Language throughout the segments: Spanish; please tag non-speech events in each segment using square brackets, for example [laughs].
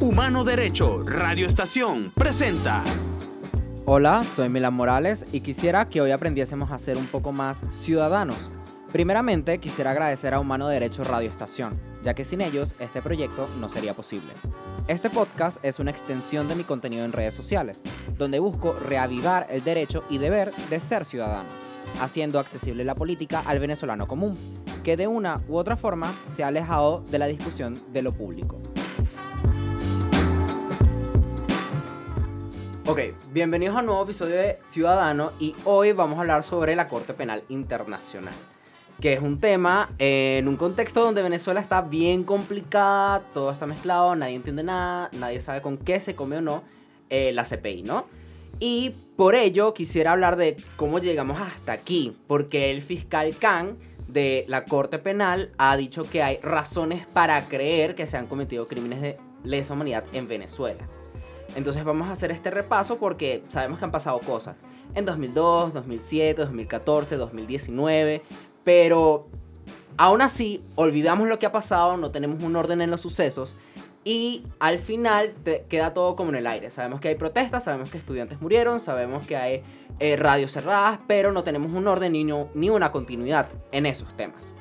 Humano Derecho, Radio Estación, presenta. Hola, soy Milan Morales y quisiera que hoy aprendiésemos a ser un poco más ciudadanos. Primeramente, quisiera agradecer a Humano Derecho Radio Estación, ya que sin ellos este proyecto no sería posible. Este podcast es una extensión de mi contenido en redes sociales, donde busco reavivar el derecho y deber de ser ciudadano, haciendo accesible la política al venezolano común, que de una u otra forma se ha alejado de la discusión de lo público. Ok, bienvenidos a un nuevo episodio de Ciudadano y hoy vamos a hablar sobre la Corte Penal Internacional, que es un tema en un contexto donde Venezuela está bien complicada, todo está mezclado, nadie entiende nada, nadie sabe con qué se come o no eh, la CPI, ¿no? Y por ello quisiera hablar de cómo llegamos hasta aquí, porque el fiscal Khan de la Corte Penal ha dicho que hay razones para creer que se han cometido crímenes de lesa humanidad en Venezuela. Entonces vamos a hacer este repaso porque sabemos que han pasado cosas. En 2002, 2007, 2014, 2019. Pero aún así, olvidamos lo que ha pasado, no tenemos un orden en los sucesos. Y al final queda todo como en el aire. Sabemos que hay protestas, sabemos que estudiantes murieron, sabemos que hay eh, radios cerradas, pero no tenemos un orden ni una continuidad en esos temas.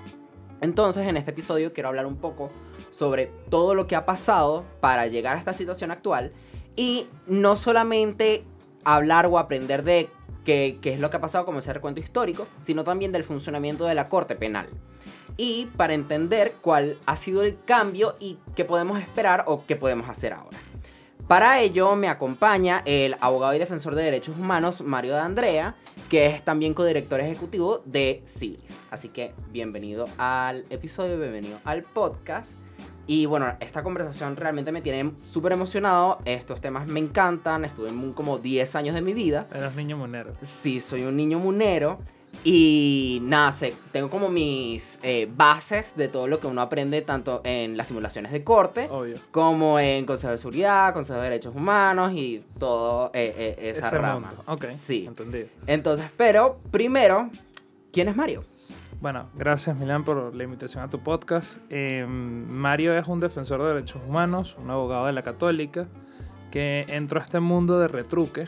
Entonces, en este episodio quiero hablar un poco sobre todo lo que ha pasado para llegar a esta situación actual y no solamente hablar o aprender de qué, es lo que ha pasado como ese recuento histórico, sino también del funcionamiento de la Corte Penal. Y para entender cuál ha sido el cambio y qué podemos esperar o qué podemos hacer ahora. Para ello me acompaña el abogado y defensor de derechos humanos Mario de Andrea, que es también codirector ejecutivo de Civilis. Así que bienvenido al episodio, bienvenido al podcast. Y bueno, esta conversación realmente me tiene súper emocionado. Estos temas me encantan. Estuve en como 10 años de mi vida. Eres niño munero. Sí, soy un niño munero. Y nada, sé, tengo como mis eh, bases de todo lo que uno aprende tanto en las simulaciones de corte, como en Consejo de Seguridad, Consejo de Derechos Humanos y todo eh, eh, esa Ese rama. Mundo. Ok, sí. entendido. Entonces, pero primero, ¿quién es Mario? Bueno, gracias Milán por la invitación a tu podcast. Em, Mario es un defensor de derechos humanos, un abogado de la católica, que entró a este mundo de retruque,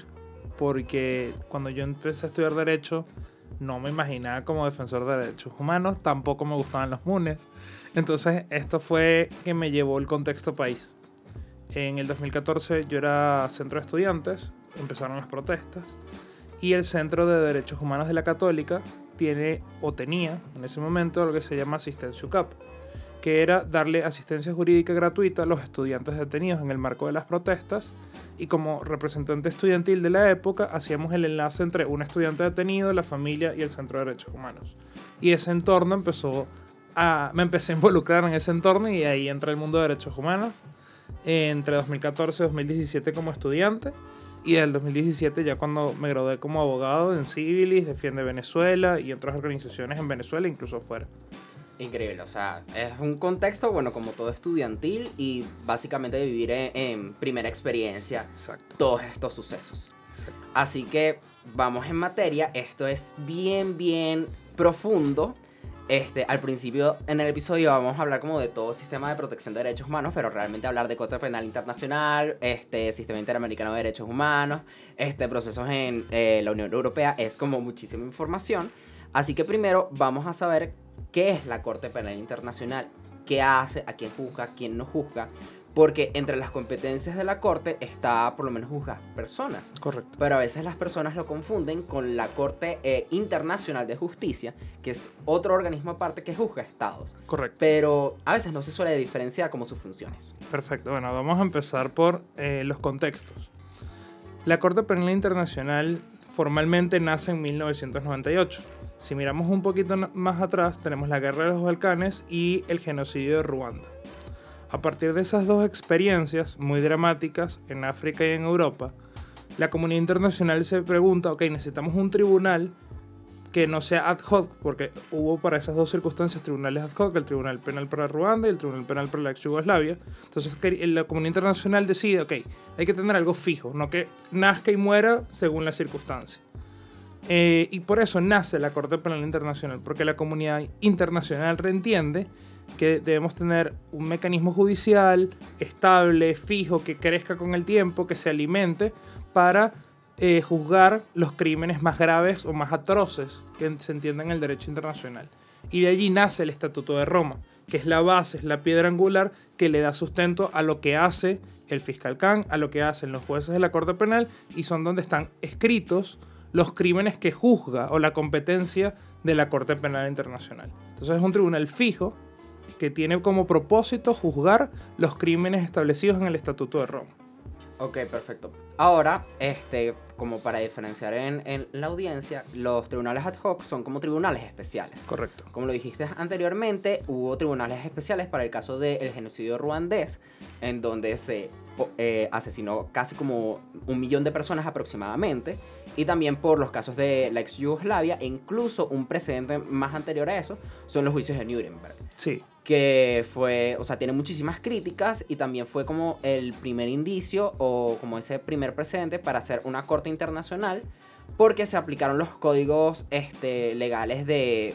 porque cuando yo empecé a estudiar derecho no me imaginaba como defensor de derechos humanos, tampoco me gustaban los MUNES. Entonces esto fue que me llevó el contexto país. En el 2014 yo era centro de estudiantes, empezaron las protestas y el Centro de Derechos Humanos de la Católica tiene o tenía en ese momento lo que se llama asistencia UCAP, que era darle asistencia jurídica gratuita a los estudiantes detenidos en el marco de las protestas y como representante estudiantil de la época hacíamos el enlace entre un estudiante detenido, la familia y el Centro de Derechos Humanos. Y ese entorno empezó a... me empecé a involucrar en ese entorno y ahí entra el mundo de derechos humanos entre 2014 y 2017 como estudiante y del 2017 ya cuando me gradué como abogado en Civilis, Defiende Venezuela y otras organizaciones en Venezuela, incluso fuera. Increíble, o sea, es un contexto, bueno, como todo estudiantil y básicamente vivir en, primera experiencia todos estos sucesos. Así que vamos en materia, esto es bien, bien profundo este, al principio en el episodio vamos a hablar como de todo sistema de protección de derechos humanos, pero realmente hablar de Corte Penal Internacional, este, sistema interamericano de derechos humanos, este, procesos en eh, la Unión Europea, es como muchísima información. Así que primero vamos a saber qué es la Corte Penal Internacional, qué hace, a quién juzga, quién no juzga, porque entre las competencias de la Corte está por lo menos juzgar personas. Correcto. Pero a veces las personas lo confunden con la Corte eh, Internacional de Justicia, que es otro organismo aparte que juzga estados. Correcto. Pero a veces no se suele diferenciar como sus funciones. Perfecto. Bueno, vamos a empezar por eh, los contextos. La Corte Penal Internacional formalmente nace en 1998. Si miramos un poquito más atrás, tenemos la Guerra de los Balcanes y el genocidio de Ruanda. A partir de esas dos experiencias muy dramáticas en África y en Europa, la comunidad internacional se pregunta, ok, necesitamos un tribunal que no sea ad hoc, porque hubo para esas dos circunstancias tribunales ad hoc, el Tribunal Penal para Ruanda y el Tribunal Penal para la ex Yugoslavia. Entonces la comunidad internacional decide, ok, hay que tener algo fijo, no que nazca y muera según la circunstancia. Eh, y por eso nace la Corte Penal Internacional, porque la comunidad internacional reentiende que debemos tener un mecanismo judicial estable, fijo, que crezca con el tiempo, que se alimente para eh, juzgar los crímenes más graves o más atroces que se entiendan en el derecho internacional. Y de allí nace el Estatuto de Roma, que es la base, es la piedra angular que le da sustento a lo que hace el fiscal Khan, a lo que hacen los jueces de la Corte Penal y son donde están escritos los crímenes que juzga o la competencia de la Corte Penal Internacional. Entonces es un tribunal fijo que tiene como propósito juzgar los crímenes establecidos en el Estatuto de Roma. Ok, perfecto. Ahora, este, como para diferenciar en, en, la audiencia, los tribunales ad hoc son como tribunales especiales. Correcto. Como lo dijiste anteriormente, hubo tribunales especiales para el caso del genocidio ruandés, en donde se eh, asesinó casi como un millón de personas aproximadamente, y también por los casos de la ex Yugoslavia, e incluso un precedente más anterior a eso, son los juicios de Nuremberg. Sí que fue, o sea, tiene muchísimas críticas y también fue como el primer indicio o como ese primer precedente para hacer una corte internacional porque se aplicaron los códigos este, legales de,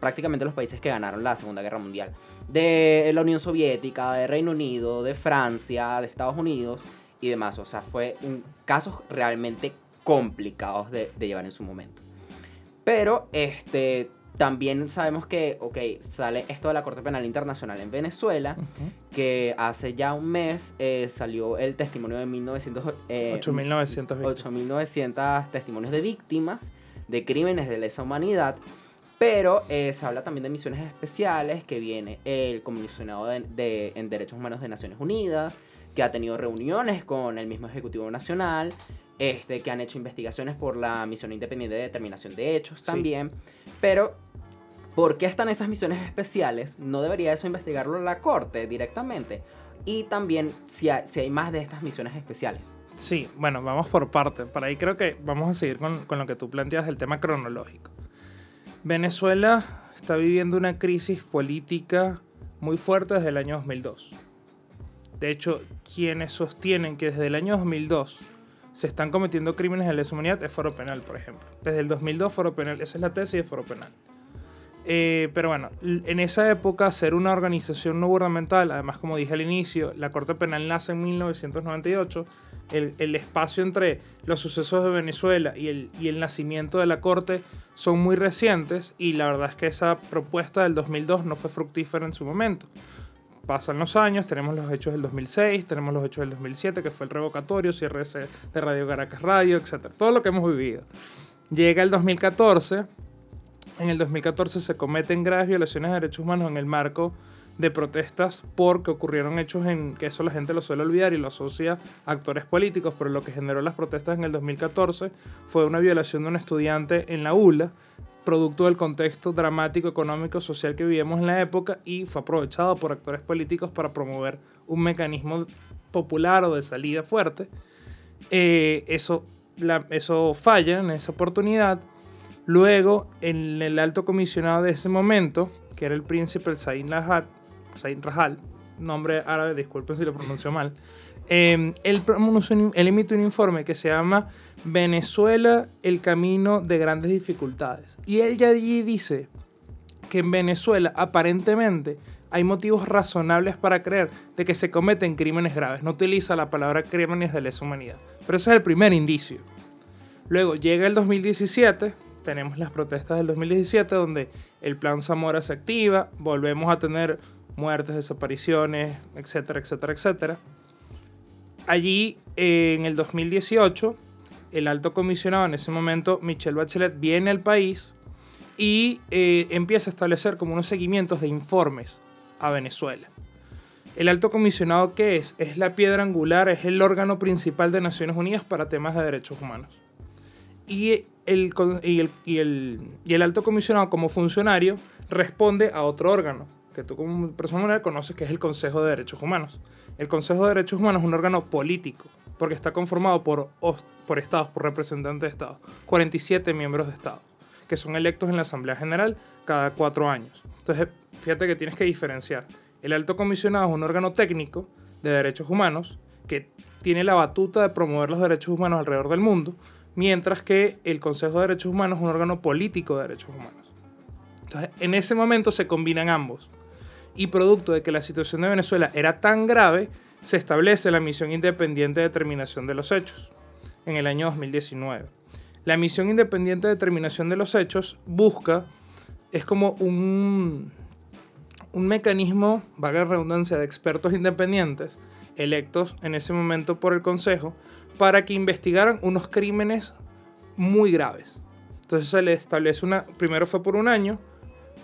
prácticamente los países que ganaron la Segunda Guerra Mundial. De la Unión Soviética, de Reino Unido, de Francia, de Estados Unidos y demás. O sea, fue un, casos realmente complicados de llevar en su momento. Pero este, también sabemos que, ok, sale esto de la Corte Penal Internacional en Venezuela, que hace ya un mes eh, salió el testimonio de 1900, eh, 8.900 testimonios de víctimas de crímenes de lesa humanidad, pero eh, se habla también de misiones especiales, que viene el comisionado de, en Derechos Humanos de Naciones Unidas, que ha tenido reuniones con el mismo Ejecutivo Nacional, este, que han hecho investigaciones por la Misión Independiente de Determinación de Hechos también, pero ¿Por qué están esas misiones especiales? ¿No debería eso investigarlo la corte directamente? Y también si hay, si hay más de estas misiones especiales. Sí, bueno, vamos por parte. Para ahí creo que vamos a seguir con, con lo que tú planteas, el tema cronológico. Venezuela está viviendo una crisis política muy fuerte desde el año 2002. De hecho, quienes sostienen que desde el año 2002 se están cometiendo crímenes de lesa humanidad es Foro Penal, por ejemplo. Desde el 2002 Foro Penal, esa es la tesis de Foro Penal. Eh, pero bueno, en esa época ser una organización no gubernamental, además como dije al inicio, la Corte Penal nace en 1998, el, el espacio entre los sucesos de Venezuela y el, y el, nacimiento de la Corte son muy recientes y la verdad es que esa propuesta del 2002 no fue fructífera en su momento. Pasan los años, tenemos los hechos del 2006, tenemos los hechos del 2007, que fue el revocatorio, cierre de Radio Caracas Radio, etc. Todo lo que hemos vivido. Llega el 2014 en el 2014 se cometen graves violaciones de derechos humanos en el marco de protestas porque ocurrieron hechos en que eso la gente lo suele olvidar y lo asocia a actores políticos, pero lo que generó las protestas en el 2014 fue una violación de un estudiante en la ULA, producto del contexto dramático, económico, social que vivíamos en la época y fue aprovechado por actores políticos para promover un mecanismo popular o de salida fuerte. Eh, eso, eso falla en esa oportunidad Luego, en el alto comisionado de ese momento, que era el príncipe Said Rahal, nombre árabe, disculpen si lo pronuncio mal, eh, él, él emite un informe que se llama Venezuela, el camino de grandes dificultades. Y él ya allí dice que en Venezuela aparentemente hay motivos razonables para creer de que se cometen crímenes graves. No utiliza la palabra crímenes de lesa humanidad. Pero ese es el primer indicio. Luego llega el 2017, tenemos las protestas del 2017 donde el plan Zamora se activa, volvemos a tener muertes, desapariciones, etcétera, etcétera, etcétera. Allí, en el 2018, el alto comisionado, en ese momento, Michelle Bachelet, viene al país y eh, empieza a establecer como unos seguimientos de informes a Venezuela. El alto comisionado, ¿qué es? Es la piedra angular, es el órgano principal de Naciones Unidas para temas de derechos humanos. Y el, y el, y, el, y el alto comisionado como funcionario responde a otro órgano, que tú como persona conoces que es el Consejo de Derechos Humanos. El Consejo de Derechos Humanos es un órgano político, porque está conformado por, por estados, por representantes de estados, 47 miembros de estado, que son electos en la Asamblea General cada cuatro años. Entonces, fíjate que tienes que diferenciar. El alto comisionado es un órgano técnico de derechos humanos que tiene la batuta de promover los derechos humanos alrededor del mundo, mientras que el Consejo de Derechos Humanos es un órgano político de derechos humanos. Entonces, en ese momento se combinan ambos. y producto de que la situación de Venezuela era tan grave, se establece la Misión Independiente de Determinación de los Hechos en el año 2019. La Misión Independiente de Determinación de los Hechos busca, es como un, un mecanismo, valga la redundancia, de expertos independientes electos en ese momento por el Consejo para que investigaran unos crímenes muy graves. Entonces se le establece una, primero fue por un año,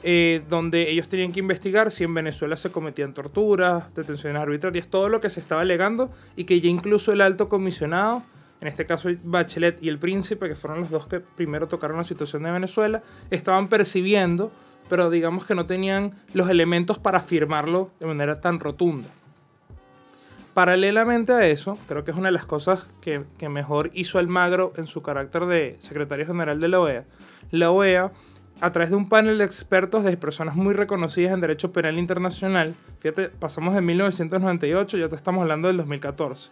eh, donde ellos tenían que investigar si en Venezuela se cometían torturas, detenciones arbitrarias, todo lo que se estaba alegando y que ya incluso el alto comisionado, en este caso Bachelet y el príncipe, que fueron los dos que primero tocaron la situación de Venezuela, estaban percibiendo, pero digamos que no tenían los elementos para afirmarlo de manera tan rotunda. Paralelamente a eso, creo que es una de las cosas que, mejor hizo Almagro en su carácter de secretario general de la OEA. La OEA, a través de un panel de expertos de personas muy reconocidas en derecho penal internacional, fíjate, pasamos de 1998, ya te estamos hablando del 2014.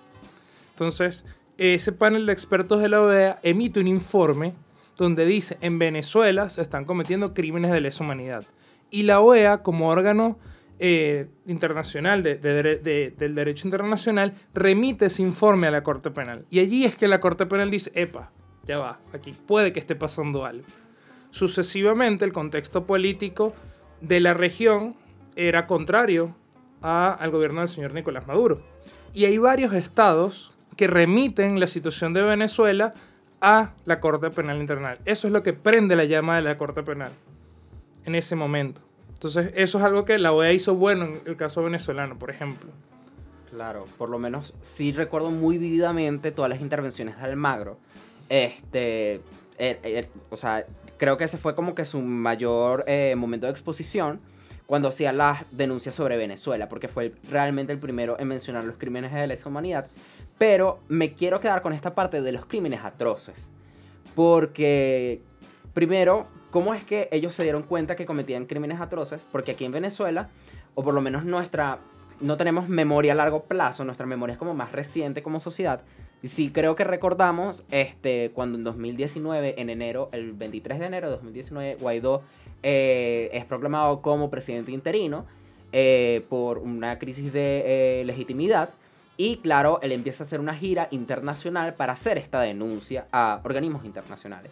Entonces, ese panel de expertos de la OEA emite un informe donde dice en Venezuela se están cometiendo crímenes de lesa humanidad. Y la OEA, como órgano eh, internacional, de, del derecho internacional, remite ese informe a la Corte Penal. Y allí es que la Corte Penal dice, epa, ya va, aquí puede que esté pasando algo. Sucesivamente, el contexto político de la región era contrario al gobierno del señor Nicolás Maduro. Y hay varios estados que remiten la situación de Venezuela a la Corte Penal Internacional. Eso es lo que prende la llama de la Corte Penal en ese momento. Entonces, eso es algo que la OEA hizo bueno en el caso venezolano, por ejemplo. Claro, por lo menos sí recuerdo muy vividamente todas las intervenciones de Almagro. Este, eh, eh, o sea, creo que ese fue como que su mayor eh, momento de exposición cuando hacía las denuncias sobre Venezuela, porque fue realmente el primero en mencionar los crímenes de lesa humanidad. Pero me quiero quedar con esta parte de los crímenes atroces. Porque, primero, ¿Cómo es que ellos se dieron cuenta que cometían crímenes atroces? Porque aquí en Venezuela, o por lo menos nuestra, no tenemos memoria a largo plazo, nuestra memoria es como más reciente como sociedad. Y sí creo que recordamos este, cuando en 2019, en enero, el 23 de enero de 2019, Guaidó eh, es proclamado como presidente interino eh, por una crisis de eh, legitimidad. Y claro, él empieza a hacer una gira internacional para hacer esta denuncia a organismos internacionales.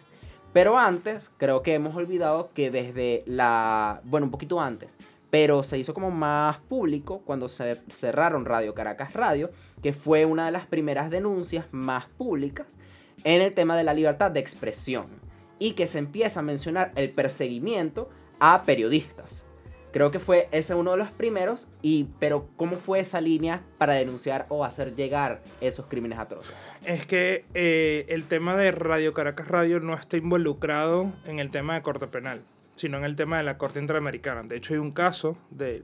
Pero antes, creo que hemos olvidado que desde la... Bueno, un poquito antes, pero se hizo como más público cuando se cerraron Radio Caracas Radio, que fue una de las primeras denuncias más públicas en el tema de la libertad de expresión y que se empieza a mencionar el perseguimiento a periodistas. Creo que fue ese uno de los primeros, y, pero ¿cómo fue esa línea para denunciar o hacer llegar esos crímenes atroces? Es que eh, el tema de Radio Caracas Radio no está involucrado en el tema de corte penal, sino en el tema de la Corte Interamericana. De hecho, hay un caso, de,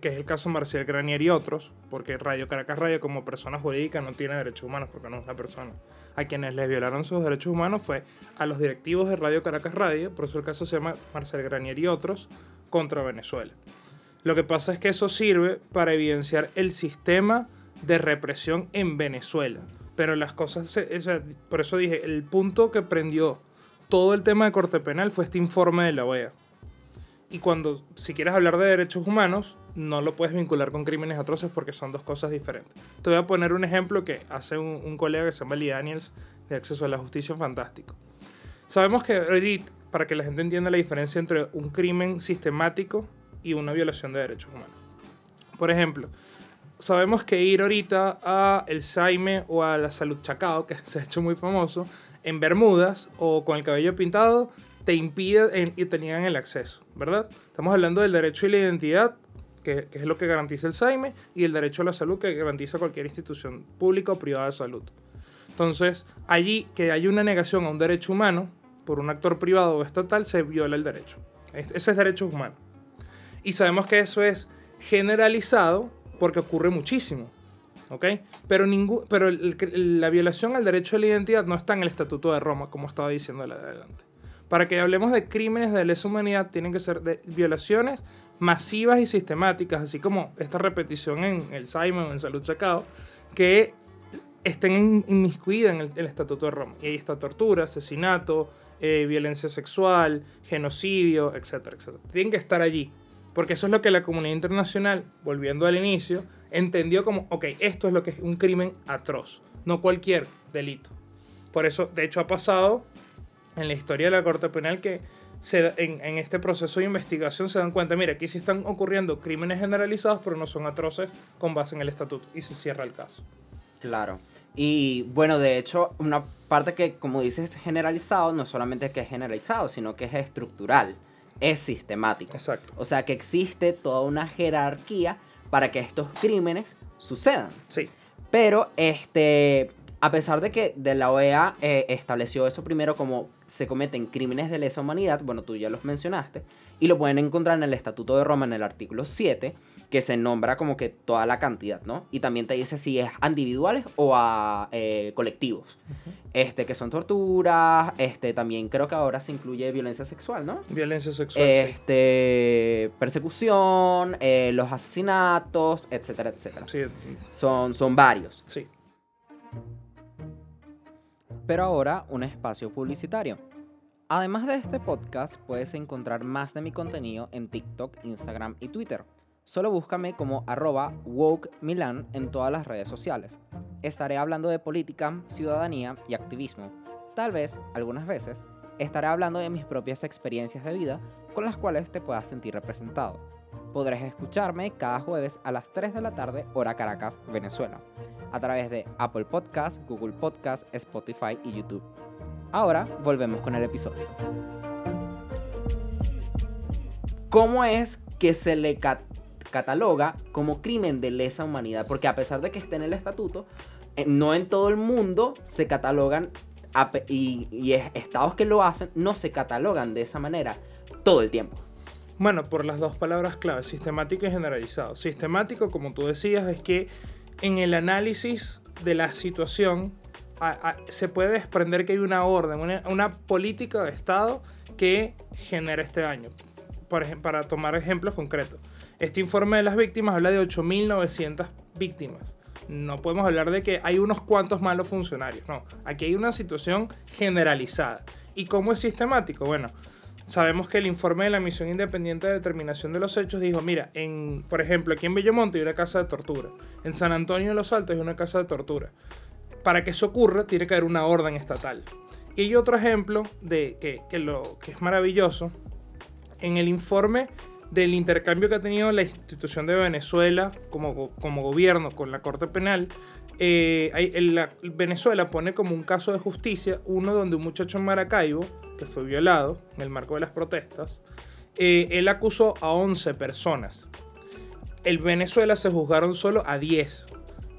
que es el caso Marcial Granier y otros, porque Radio Caracas Radio como persona jurídica no tiene derechos humanos, porque no es una persona. A quienes les violaron sus derechos humanos fue a los directivos de Radio Caracas Radio, por eso el caso se llama Marcial Granier y otros, contra Venezuela. Lo que pasa es que eso sirve para evidenciar el sistema de represión en Venezuela. Pero las cosas, por eso dije, el punto que prendió todo el tema de corte penal fue este informe de la OEA. Y cuando, si quieres hablar de derechos humanos, no lo puedes vincular con crímenes atroces porque son dos cosas diferentes. Te voy a poner un ejemplo que hace un, colega que se llama Lee Daniels de Acceso a la Justicia Fantástico. Sabemos que Reddit para que la gente entienda la diferencia entre un crimen sistemático y una violación de derechos humanos. Por ejemplo, sabemos que ir ahorita a el Saime o a la Salud Chacao, que [laughs] se ha hecho muy famoso, en Bermudas o con el cabello pintado, te impide y te niegan el acceso, ¿verdad? Estamos hablando del derecho y la identidad, que, que, es lo que garantiza el Saime, y el derecho a la salud, que garantiza cualquier institución pública o privada de salud. Entonces, allí que hay una negación a un derecho humano, por un actor privado o estatal se viola el derecho. Ese es derecho humano. Y sabemos que eso es generalizado porque ocurre muchísimo. ¿ok? Pero, ningún, pero la violación al derecho a la identidad no está en el Estatuto de Roma, como estaba diciendo adelante. Para que hablemos de crímenes de lesa humanidad, tienen que ser de violaciones masivas y sistemáticas, así como esta repetición en el Simon, en Salud Sacado, que estén inmiscuidas en el Estatuto de Roma. Y ahí está tortura, asesinato, eh, violencia sexual, genocidio, etcétera, etcétera. Tienen que estar allí. Porque eso es lo que la comunidad internacional, volviendo al inicio, entendió como, ok, esto es lo que es un crimen atroz, no cualquier delito. Por eso, de hecho, ha pasado en la historia de la Corte Penal que en, este proceso de investigación se dan cuenta, mira, aquí sí están ocurriendo crímenes generalizados, pero no son atroces con base en el estatuto, y se cierra el caso. Claro. Y bueno, de hecho, una parte que, como dices, es generalizado, no solamente que es generalizado, sino que es estructural, es sistemático. Exacto. O sea, que existe toda una jerarquía para que estos crímenes sucedan. Sí. Pero, este, a pesar de que de la OEA eh, estableció eso primero como se cometen crímenes de lesa humanidad, bueno, tú ya los mencionaste, y lo pueden encontrar en el Estatuto de Roma en el artículo 7, que se nombra como que toda la cantidad, ¿no? Y también te dice si es a individuales o a eh, colectivos. Uh -huh. Este, que son torturas, este, también creo que ahora se incluye violencia sexual, ¿no? Violencia sexual. Este, sí. persecución, eh, los asesinatos, etcétera, etcétera. Sí. Son, son varios. Sí. Pero ahora un espacio publicitario. Además de este podcast, puedes encontrar más de mi contenido en TikTok, Instagram y Twitter. Solo búscame como arroba WokeMilan en todas las redes sociales. Estaré hablando de política, ciudadanía y activismo. Tal vez, algunas veces, estaré hablando de mis propias experiencias de vida con las cuales te puedas sentir representado. Podrás escucharme cada jueves a las 3 de la tarde, hora Caracas, Venezuela, a través de Apple Podcasts, Google Podcasts, Spotify y YouTube. Ahora volvemos con el episodio. ¿Cómo es que se le cataloga como crimen de lesa humanidad? Porque a pesar de que esté en el estatuto, eh, no en todo el mundo se catalogan y, estados que lo hacen no se catalogan de esa manera todo el tiempo. Bueno, por las dos palabras claves, sistemático y generalizado. Sistemático, como tú decías, es que en el análisis de la situación se puede desprender que hay una orden, una, una, política de Estado que genera este daño. Para tomar ejemplos concretos, este informe de las víctimas habla de 8.900 víctimas. No podemos hablar de que hay unos cuantos malos funcionarios, no. Aquí hay una situación generalizada. ¿Y cómo es sistemático? Bueno, sabemos que el informe de la Misión Independiente de Determinación de los Hechos dijo, mira, en, por ejemplo, aquí en Bellomonte hay una casa de tortura, en San Antonio de los Altos hay una casa de tortura. Para que eso ocurra tiene que haber una orden estatal. Y hay otro ejemplo de que, que, lo, que es maravilloso. En el informe del intercambio que ha tenido la institución de Venezuela como, como gobierno con la Corte Penal, eh, Venezuela pone como un caso de justicia uno donde un muchacho en Maracaibo, que fue violado en el marco de las protestas, eh, él acusó a 11 personas. En Venezuela se juzgaron solo a 10.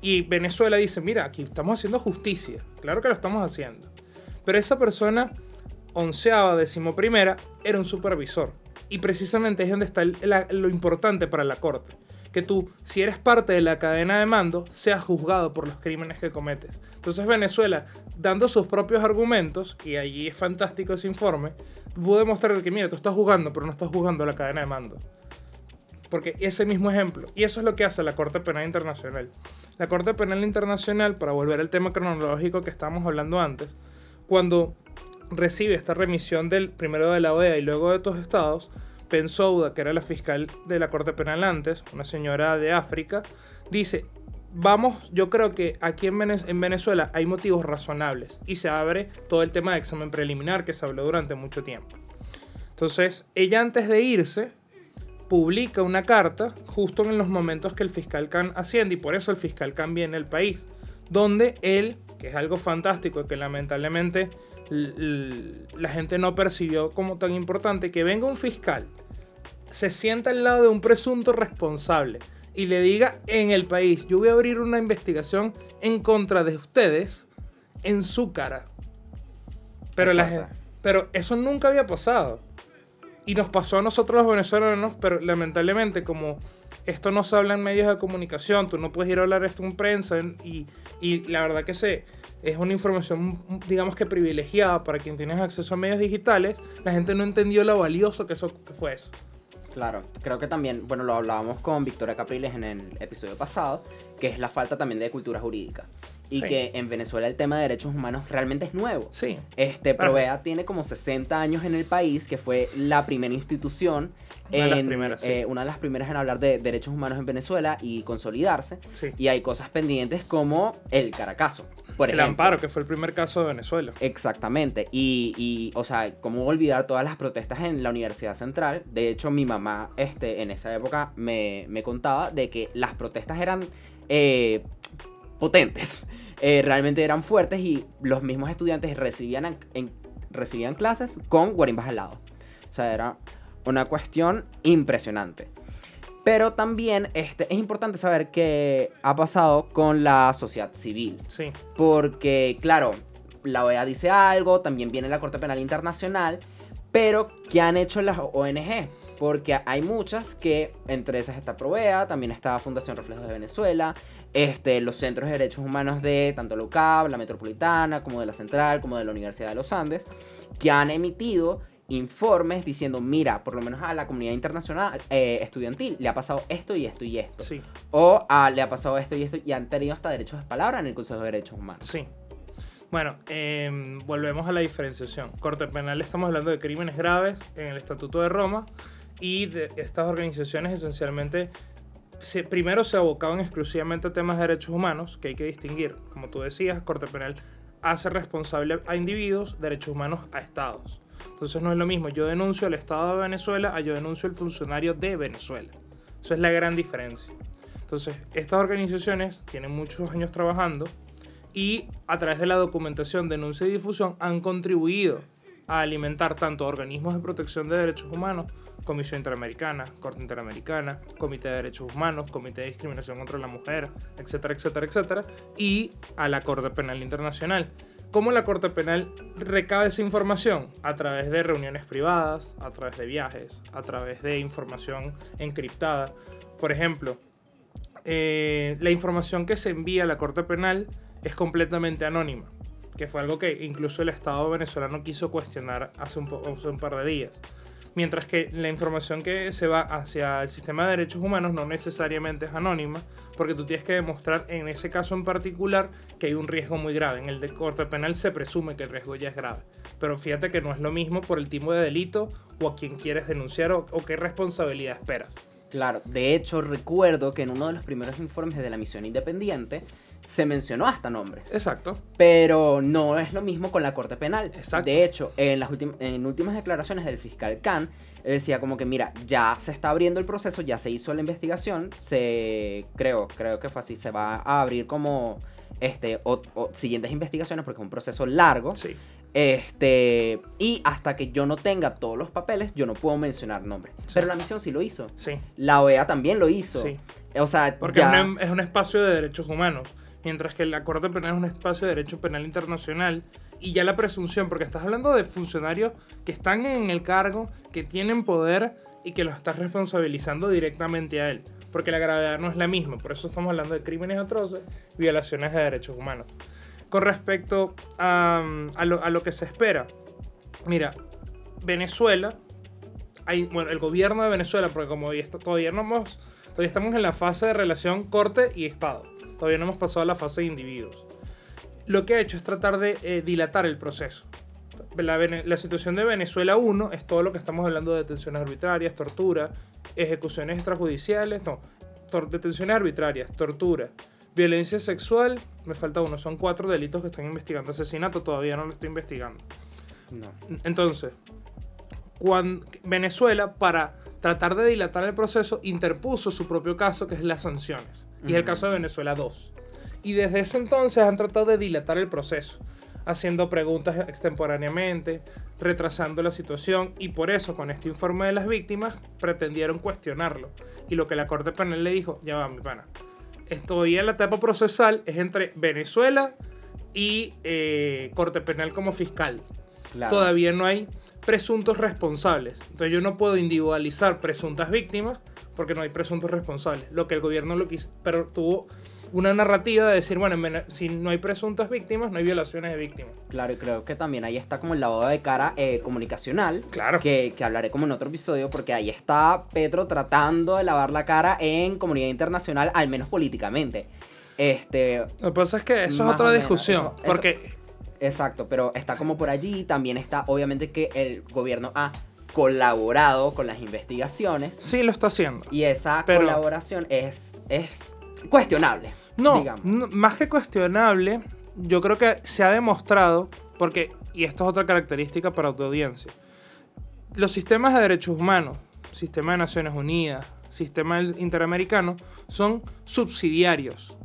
Y Venezuela dice, mira, aquí estamos haciendo justicia. Claro que lo estamos haciendo. Pero esa persona, onceava, decimoprimera, era un supervisor. Y precisamente es donde está lo importante para la corte. Que tú, si eres parte de la cadena de mando, seas juzgado por los crímenes que cometes. Entonces Venezuela, dando sus propios argumentos, y allí es fantástico ese informe, pudo demostrar que, mira, tú estás jugando, pero no estás jugando la cadena de mando. Porque ese mismo ejemplo, y eso es lo que hace la Corte Penal Internacional. La Corte Penal Internacional, para volver al tema cronológico que estábamos hablando antes, cuando recibe esta remisión del primero de la OEA y luego de otros estados, Pensouda, que era la fiscal de la Corte Penal antes, una señora de África, dice, vamos, yo creo que aquí en, Venezuela hay motivos razonables y se abre todo el tema de examen preliminar que se habló durante mucho tiempo. Entonces, ella antes de irse, publica una carta justo en los momentos que el fiscal Khan asciende y por eso el fiscal Khan viene al país, donde él, que es algo fantástico que lamentablemente la gente no percibió como tan importante, que venga un fiscal, se sienta al lado de un presunto responsable y le diga en el país, yo voy a abrir una investigación en contra de ustedes en su cara. Pero, la, pero eso nunca había pasado. Y nos pasó a nosotros los venezolanos, pero lamentablemente como esto no se habla en medios de comunicación, tú no puedes ir a hablar esto en prensa y, y la verdad que se, es una información, digamos que privilegiada para quien tiene acceso a medios digitales, la gente no entendió lo valioso que eso que fue eso. Claro, creo que también, bueno, lo hablábamos con Victoria Capriles en el episodio pasado, que es la falta también de cultura jurídica. Y Sí. que en Venezuela el tema de derechos humanos realmente es nuevo. Sí. Este. Provea tiene como 60 años en el país, que fue la primera institución, Una de las en, primeras, sí. eh, una de las primeras en hablar de derechos humanos en Venezuela y consolidarse. Sí. Y hay cosas pendientes como el Caracazo, por el ejemplo. amparo, que fue el primer caso de Venezuela. Exactamente. Y, y, o sea, cómo olvidar todas las protestas en la Universidad Central. De hecho, mi mamá, este, en esa época, me, me contaba de que las protestas eran eh, potentes. Eh, realmente eran fuertes y los mismos estudiantes recibían, en- recibían clases con guarimbas al lado. O sea, era una cuestión impresionante. Pero también este, es importante saber qué ha pasado con la sociedad civil. Sí. Porque, claro, la OEA dice algo, también viene la Corte Penal Internacional, pero ¿qué han hecho las ONG? Porque hay muchas que, entre esas está Provea, también está Fundación Reflejos de Venezuela, este, los centros de derechos humanos de tanto la UCAB, la Metropolitana, como de la Central, como de la Universidad de los Andes, que han emitido informes diciendo, mira, por lo menos a la comunidad internacional eh, estudiantil le ha pasado esto y esto y esto. Sí. O ah, le ha pasado esto y esto y han tenido hasta derechos de palabra en el Consejo de Derechos Humanos. Sí. Bueno, em, volvemos a la diferenciación. Corte penal estamos hablando de crímenes graves en el Estatuto de Roma y de estas organizaciones esencialmente primero se abocaban exclusivamente a temas de derechos humanos, que hay que distinguir. Como tú decías, Corte Penal hace responsable a individuos, derechos humanos a estados. Entonces no es lo mismo, yo denuncio al Estado de Venezuela a yo denuncio al funcionario de Venezuela. Eso es la gran diferencia. Entonces, estas organizaciones tienen muchos años trabajando y a través de la documentación, denuncia y difusión han contribuido a alimentar tanto organismos de protección de derechos humanos, Comisión Interamericana, Corte Interamericana, Comité de Derechos Humanos, Comité de Discriminación contra la Mujer, etcétera, etcétera, etcétera, y a la Corte Penal Internacional. ¿Cómo la Corte Penal recabe esa información? A través de reuniones privadas, a través de viajes, a través de información encriptada. Por ejemplo, eh, la información que se envía a la Corte Penal es completamente anónima, que fue algo que incluso el Estado venezolano quiso cuestionar hace un, hace un par de días. Mientras que la información que se va hacia el sistema de derechos humanos no necesariamente es anónima, porque tú tienes que demostrar en ese caso en particular que hay un riesgo muy grave. En el de corte penal se presume que el riesgo ya es grave. Pero fíjate que no es lo mismo por el tipo de delito o a quién quieres denunciar o, o qué responsabilidad esperas. Claro, de hecho recuerdo que en uno de los primeros informes de la misión independiente se mencionó hasta nombres. Exacto. Pero no es lo mismo con la Corte Penal. Exacto. De hecho, en las últim- en últimas declaraciones del fiscal Khan, él decía como que, mira, ya se está abriendo el proceso, ya se hizo la investigación, se creo, creo que fue así, se va a abrir como este o- o siguientes investigaciones porque es un proceso largo. Sí. Este, y hasta que yo no tenga todos los papeles, yo no puedo mencionar nombres. Sí. Pero la misión sí lo hizo. Sí. La OEA también lo hizo. Sí. O sea, Porque ya... es, un, es un espacio de derechos humanos, mientras que la Corte Penal es un espacio de derecho penal internacional y ya la presunción, porque estás hablando de funcionarios que están en el cargo, que tienen poder y que los estás responsabilizando directamente a él, porque la gravedad no es la misma, por eso estamos hablando de crímenes atroces, violaciones de derechos humanos. Con respecto a, lo, a lo que se espera, mira, Venezuela, bueno, el gobierno de Venezuela, porque como todavía no hemos Todavía estamos en la fase de relación corte y Estado. Todavía no hemos pasado a la fase de individuos. Lo que ha hecho es tratar de eh, dilatar el proceso. La, situación de Venezuela 1 es todo lo que estamos hablando de detenciones arbitrarias, tortura, ejecuciones extrajudiciales, no, detenciones arbitrarias, tortura, violencia sexual, me falta uno, son cuatro delitos que están investigando. Asesinato todavía no lo estoy investigando. No. Entonces, cuando Venezuela, para tratar de dilatar el proceso, interpuso su propio caso, que es las sanciones. Y es el caso de Venezuela 2. Y desde ese entonces han tratado de dilatar el proceso, haciendo preguntas extemporáneamente, retrasando la situación, y por eso con este informe de las víctimas pretendieron cuestionarlo. Y lo que la Corte Penal le dijo, ya va, mi pana, todavía la etapa procesal es entre Venezuela y eh, Corte Penal como fiscal Claro. todavía no hay presuntos responsables. Entonces yo no puedo individualizar presuntas víctimas porque no hay presuntos responsables. Lo que el gobierno lo quiso, pero tuvo una narrativa de decir, bueno, si no hay presuntas víctimas, no hay violaciones de víctimas. Claro, y creo que también ahí está como el lavado de cara eh, comunicacional. Claro. Que, que hablaré como en otro episodio, porque ahí está Petro tratando de lavar la cara en comunidad internacional, al menos políticamente. Este, Lo que pasa es que eso es otra discusión. eso- eso- porque exacto, pero está como por allí. También está, obviamente, que el gobierno ha colaborado con las investigaciones. sí lo está haciendo. Y esa Pero- colaboración es, es cuestionable. No, digamos. no, más que cuestionable, yo creo que se ha demostrado, porque, y esto es otra característica para tu audiencia, los sistemas de derechos humanos, sistema de Naciones Unidas, sistema interamericano, son subsidiarios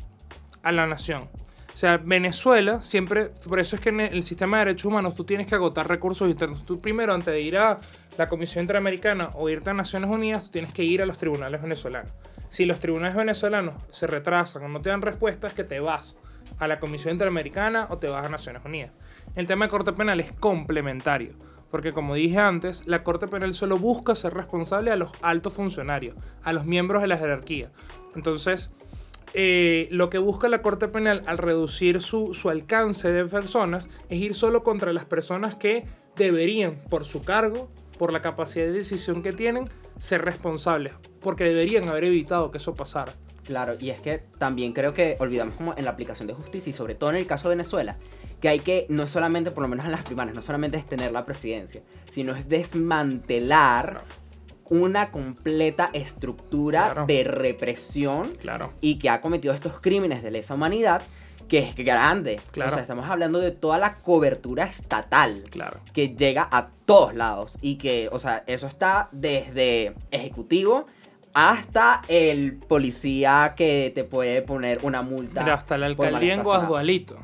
a la nación. O sea, Venezuela siempre, por eso es que en el sistema de derechos humanos tú tienes que agotar recursos internos. Tú primero, antes de ir a la Comisión Interamericana o irte a Naciones Unidas, tú tienes que ir a los tribunales venezolanos. Si los tribunales venezolanos se retrasan o no te dan respuestas, que te vas a la Comisión Interamericana o te vas a Naciones Unidas. El tema de Corte Penal es complementario, porque como dije antes, la Corte Penal solo busca ser responsable a los altos funcionarios, a los miembros de la jerarquía. Entonces, eh, lo que busca la Corte Penal al reducir su, su alcance de personas es ir solo contra las personas que deberían, por su cargo, por la capacidad de decisión que tienen, ser responsables, porque deberían haber evitado que eso pasara. Claro, y es que también creo que olvidamos como en la aplicación de justicia y sobre todo en el caso de Venezuela, que hay que, no solamente, por lo menos en las primarias, no solamente es tener la presidencia, sino es desmantelar una completa estructura Claro. de represión Claro. y que ha cometido estos crímenes de lesa humanidad, que es grande. Claro. O sea, estamos hablando de toda la cobertura estatal Claro. que llega a todos lados y que, o sea, eso está desde ejecutivo hasta el policía que te puede poner una multa. Mira, hasta mal alcaldía en. Guasdualito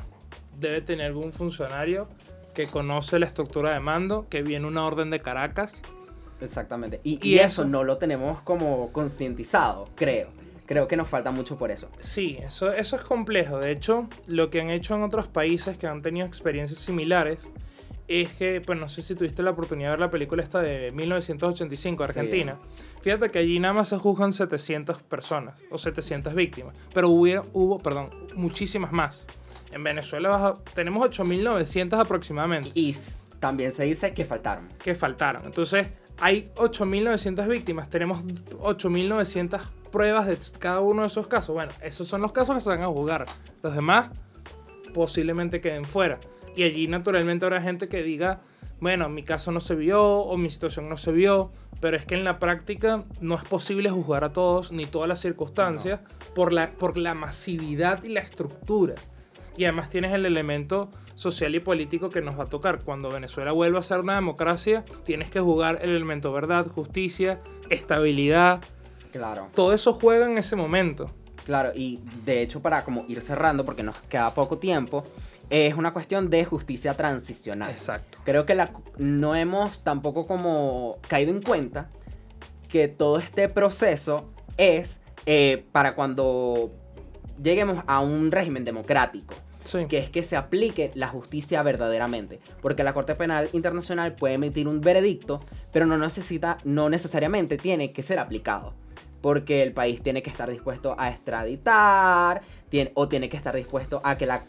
debe tener algún funcionario que conoce la estructura de mando, que viene una orden de Caracas. Exactamente. Y, Y y eso- eso no lo tenemos como concientizado, creo. Creo que nos falta mucho por eso. Sí, eso, eso es complejo. De hecho, lo que han hecho en otros países que han tenido experiencias similares es que, pues no sé si tuviste la oportunidad de ver la película esta de 1985, Sí. Argentina. Fíjate que allí nada más se juzgan 700 personas o 700 víctimas, pero hubo, hubo perdón, muchísimas más. En Venezuela baja- tenemos 8.900 aproximadamente. Y también se dice que faltaron. que faltaron. Entonces, hay 8.900 víctimas, tenemos 8.900 pruebas de cada uno de esos casos. Bueno, esos son los casos que se van a jugar. Los demás posiblemente queden fuera. Y allí naturalmente habrá gente que diga, bueno, mi caso no se vio o mi situación no se vio, pero es que en la práctica no es posible juzgar a todos ni todas las circunstancias por, la, por la masividad y la estructura. Y además tienes el elemento social y político que nos va a tocar. Cuando Venezuela vuelva a ser una democracia, tienes que jugar el elemento verdad, justicia, estabilidad. Claro. Todo eso juega en ese momento. Claro, y de hecho para como ir cerrando, porque nos queda poco tiempo, es una cuestión de justicia transicional. Exacto. Creo que la, no hemos tampoco como caído en cuenta que todo este proceso es eh, para cuando lleguemos a un régimen democrático, Que es que se aplique la justicia verdaderamente, porque la Corte Penal Internacional puede emitir un veredicto, pero no necesita, no necesariamente tiene que ser aplicado, porque el país tiene que estar dispuesto a extraditar, o tiene que estar dispuesto a que la,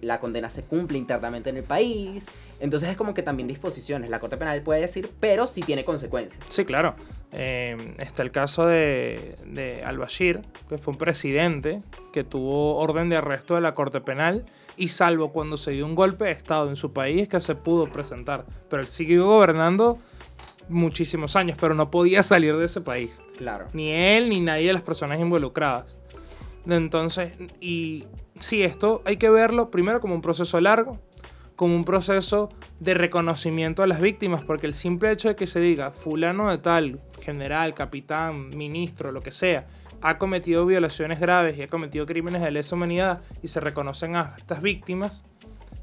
la condena se cumpla internamente en el país. Entonces es como que también disposiciones. La Corte Penal puede decir, pero sí tiene consecuencias. Sí, claro. Eh, está el caso de, de Al-Bashir, que fue un presidente que tuvo orden de arresto de la Corte Penal y salvo cuando se dio un golpe de Estado en su país que se pudo presentar. Pero él siguió gobernando muchísimos años, pero no podía salir de ese país. Claro. Ni él ni nadie de las personas involucradas. Entonces, y sí, esto hay que verlo primero como un proceso largo, como un proceso de reconocimiento a las víctimas, porque el simple hecho de que se diga fulano de tal, general, capitán, ministro, lo que sea, ha cometido violaciones graves y ha cometido crímenes de lesa humanidad y se reconocen a estas víctimas,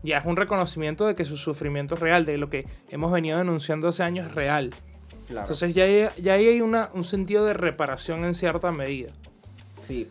ya es un reconocimiento de que su sufrimiento es real, de lo que hemos venido denunciando hace años es real. Claro. Entonces ya hay, ya ahí hay una, un sentido de reparación en cierta medida. Sí.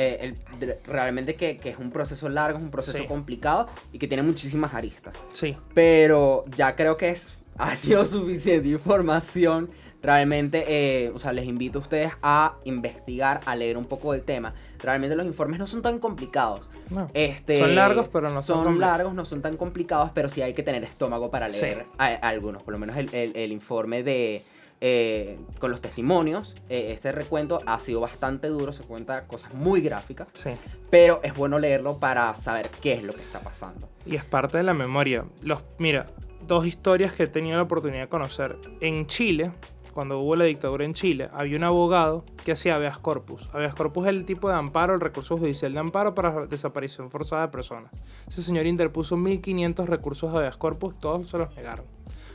Eh, el- de- realmente que, que es un proceso largo, es un proceso Sí. complicado y que tiene muchísimas aristas. Sí, Pero ya creo que es, [laughs] ha sido suficiente información. Realmente, eh, o sea, les invito a ustedes a investigar, a leer un poco del tema. Realmente los informes no son tan complicados. no. Este, Son largos, pero no son son complicados. largos, no son tan complicados, pero sí hay que tener estómago para Sí. leer a- algunos. Por lo menos el, el- el informe de eh, con los testimonios. Eh, este recuento ha sido bastante duro, se cuenta cosas muy gráficas, Sí. pero es bueno leerlo para saber qué es lo que está pasando. Y es parte de la memoria. Los, mira, dos historias que he tenido la oportunidad de conocer. En Chile, cuando hubo la dictadura en Chile, había un abogado que hacía habeas corpus. Habeas corpus es el tipo de amparo, el recurso judicial de amparo para desaparición forzada de personas. Ese señor interpuso 1500 recursos de habeas corpus, todos se los negaron.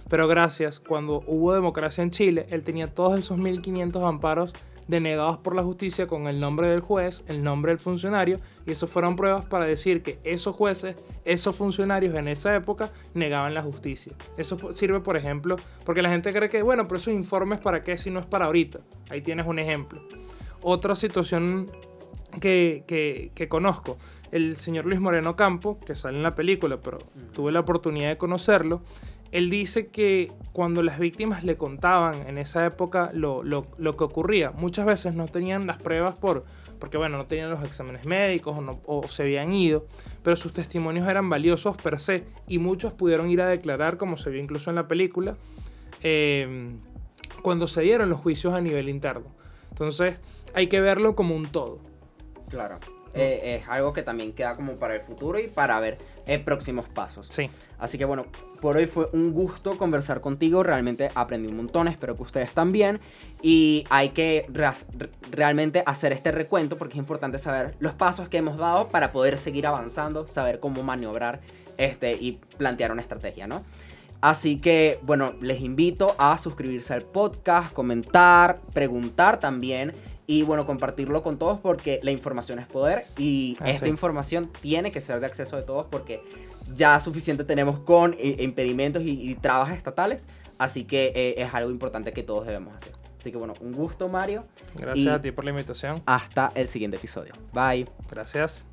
Pero gracias, cuando hubo democracia en Chile, él tenía todos esos 1500 amparos denegados por la justicia con el nombre del juez, el nombre del funcionario, y eso fueron pruebas para decir que esos jueces, esos funcionarios en esa época negaban la justicia. Eso sirve, por ejemplo, porque la gente cree que, bueno, pero esos informes para qué si no es para ahorita. Ahí tienes un ejemplo. Otra situación que, que- que conozco, el señor Luis Moreno Campo, que sale en la película, pero tuve la oportunidad de conocerlo, él dice que cuando las víctimas le contaban en esa época lo, lo- lo que ocurría, muchas veces no tenían las pruebas por, porque bueno, no tenían los exámenes médicos o, se habían ido, pero sus testimonios eran valiosos per se y muchos pudieron ir a declarar, como se vio incluso en la película, eh, cuando se dieron los juicios a nivel interno. Entonces hay que verlo como un todo. Claro. Eh, es algo que también queda como para el futuro y para ver eh, próximos pasos. Sí. Así que bueno, por hoy fue un gusto conversar contigo. Realmente aprendí un montón, espero que ustedes también. Y hay que realmente hacer este recuento porque es importante saber los pasos que hemos dado para poder seguir avanzando, saber cómo maniobrar este, y plantear una estrategia, ¿no? Así que, bueno, les invito a suscribirse al podcast, comentar, preguntar también y, bueno, compartirlo con todos porque la información es poder y Ah, esta sí. información tiene que ser de acceso de todos porque ya suficiente tenemos con eh, impedimentos y, y trabas estatales, así que eh, es algo importante que todos debemos hacer. Así que, bueno, un gusto, Mario. Gracias a ti por la invitación. Hasta el siguiente episodio. Bye. Gracias.